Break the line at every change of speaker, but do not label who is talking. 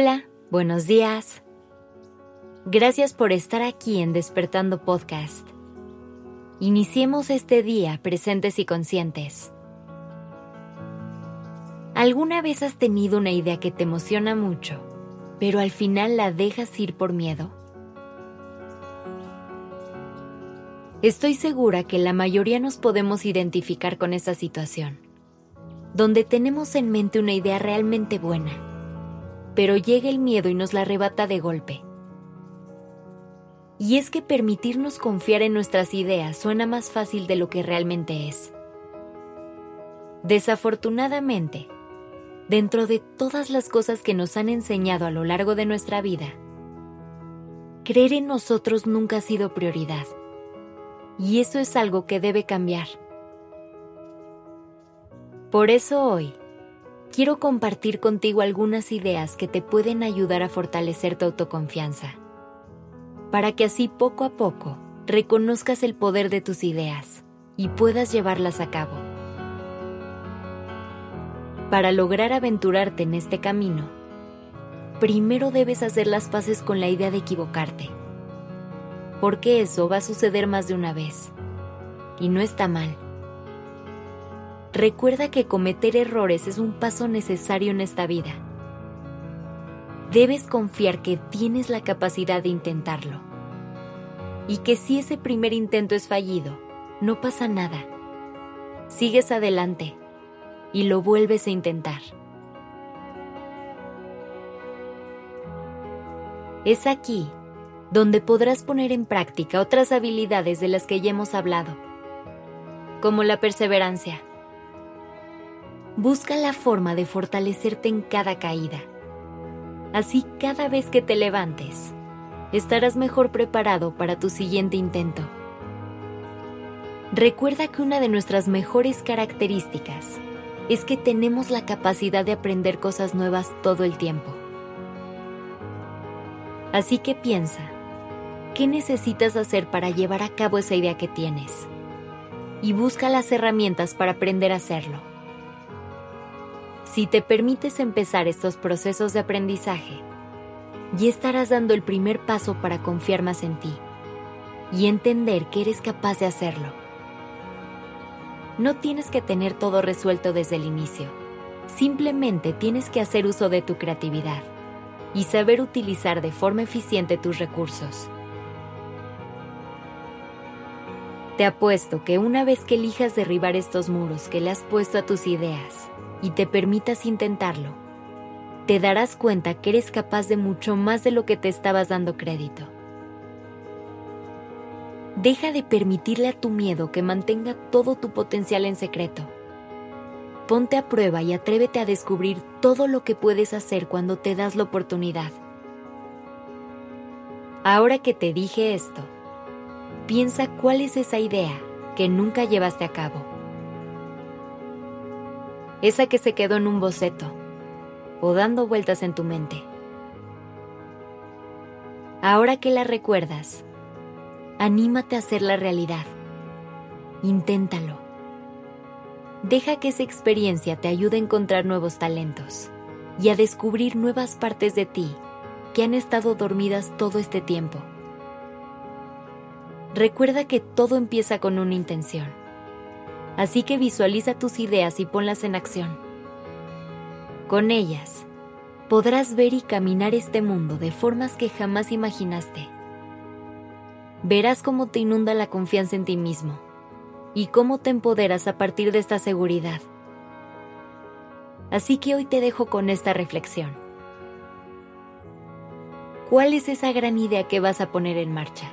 Hola, buenos días. Gracias por estar aquí en Despertando Podcast. Iniciemos este día presentes y conscientes. ¿Alguna vez has tenido una idea que te emociona mucho, pero al final la dejas ir por miedo? Estoy segura que la mayoría nos podemos identificar con esa situación, donde tenemos en mente una idea realmente buena pero llega el miedo y nos la arrebata de golpe. Y es que permitirnos confiar en nuestras ideas suena más fácil de lo que realmente es. Desafortunadamente, dentro de todas las cosas que nos han enseñado a lo largo de nuestra vida, creer en nosotros nunca ha sido prioridad. Y eso es algo que debe cambiar. Por eso hoy, quiero compartir contigo algunas ideas que te pueden ayudar a fortalecer tu autoconfianza, para que así poco a poco reconozcas el poder de tus ideas y puedas llevarlas a cabo. Para lograr aventurarte en este camino, primero debes hacer las paces con la idea de equivocarte, porque eso va a suceder más de una vez, y no está mal recuerda que cometer errores es un paso necesario en esta vida. Debes confiar que tienes la capacidad de intentarlo. Y que si ese primer intento es fallido, no pasa nada. Sigues adelante y lo vuelves a intentar. Es aquí donde podrás poner en práctica otras habilidades de las que ya hemos hablado, como la perseverancia busca la forma de fortalecerte en cada caída. Así cada vez que te levantes, estarás mejor preparado para tu siguiente intento. Recuerda que una de nuestras mejores características es que tenemos la capacidad de aprender cosas nuevas todo el tiempo. Así que piensa, ¿qué necesitas hacer para llevar a cabo esa idea que tienes? Y busca las herramientas para aprender a hacerlo. Si te permites empezar estos procesos de aprendizaje, ya estarás dando el primer paso para confiar más en ti y entender que eres capaz de hacerlo. No tienes que tener todo resuelto desde el inicio. Simplemente tienes que hacer uso de tu creatividad y saber utilizar de forma eficiente tus recursos. Te apuesto que una vez que elijas derribar estos muros que le has puesto a tus ideas, y te permitas intentarlo, te darás cuenta que eres capaz de mucho más de lo que te estabas dando crédito. Deja de permitirle a tu miedo que mantenga todo tu potencial en secreto. Ponte a prueba y atrévete a descubrir todo lo que puedes hacer cuando te das la oportunidad. Ahora que te dije esto, piensa cuál es esa idea que nunca llevaste a cabo esa que se quedó en un boceto o dando vueltas en tu mente. Ahora que la recuerdas, anímate a hacerla realidad. Inténtalo. Deja que esa experiencia te ayude a encontrar nuevos talentos y a descubrir nuevas partes de ti que han estado dormidas todo este tiempo. Recuerda que todo empieza con una intención así que visualiza tus ideas y ponlas en acción. Con ellas, podrás ver y caminar este mundo de formas que jamás imaginaste. Verás cómo te inunda la confianza en ti mismo y cómo te empoderas a partir de esta seguridad. Así que hoy te dejo con esta reflexión. ¿Cuál es esa gran idea que vas a poner en marcha?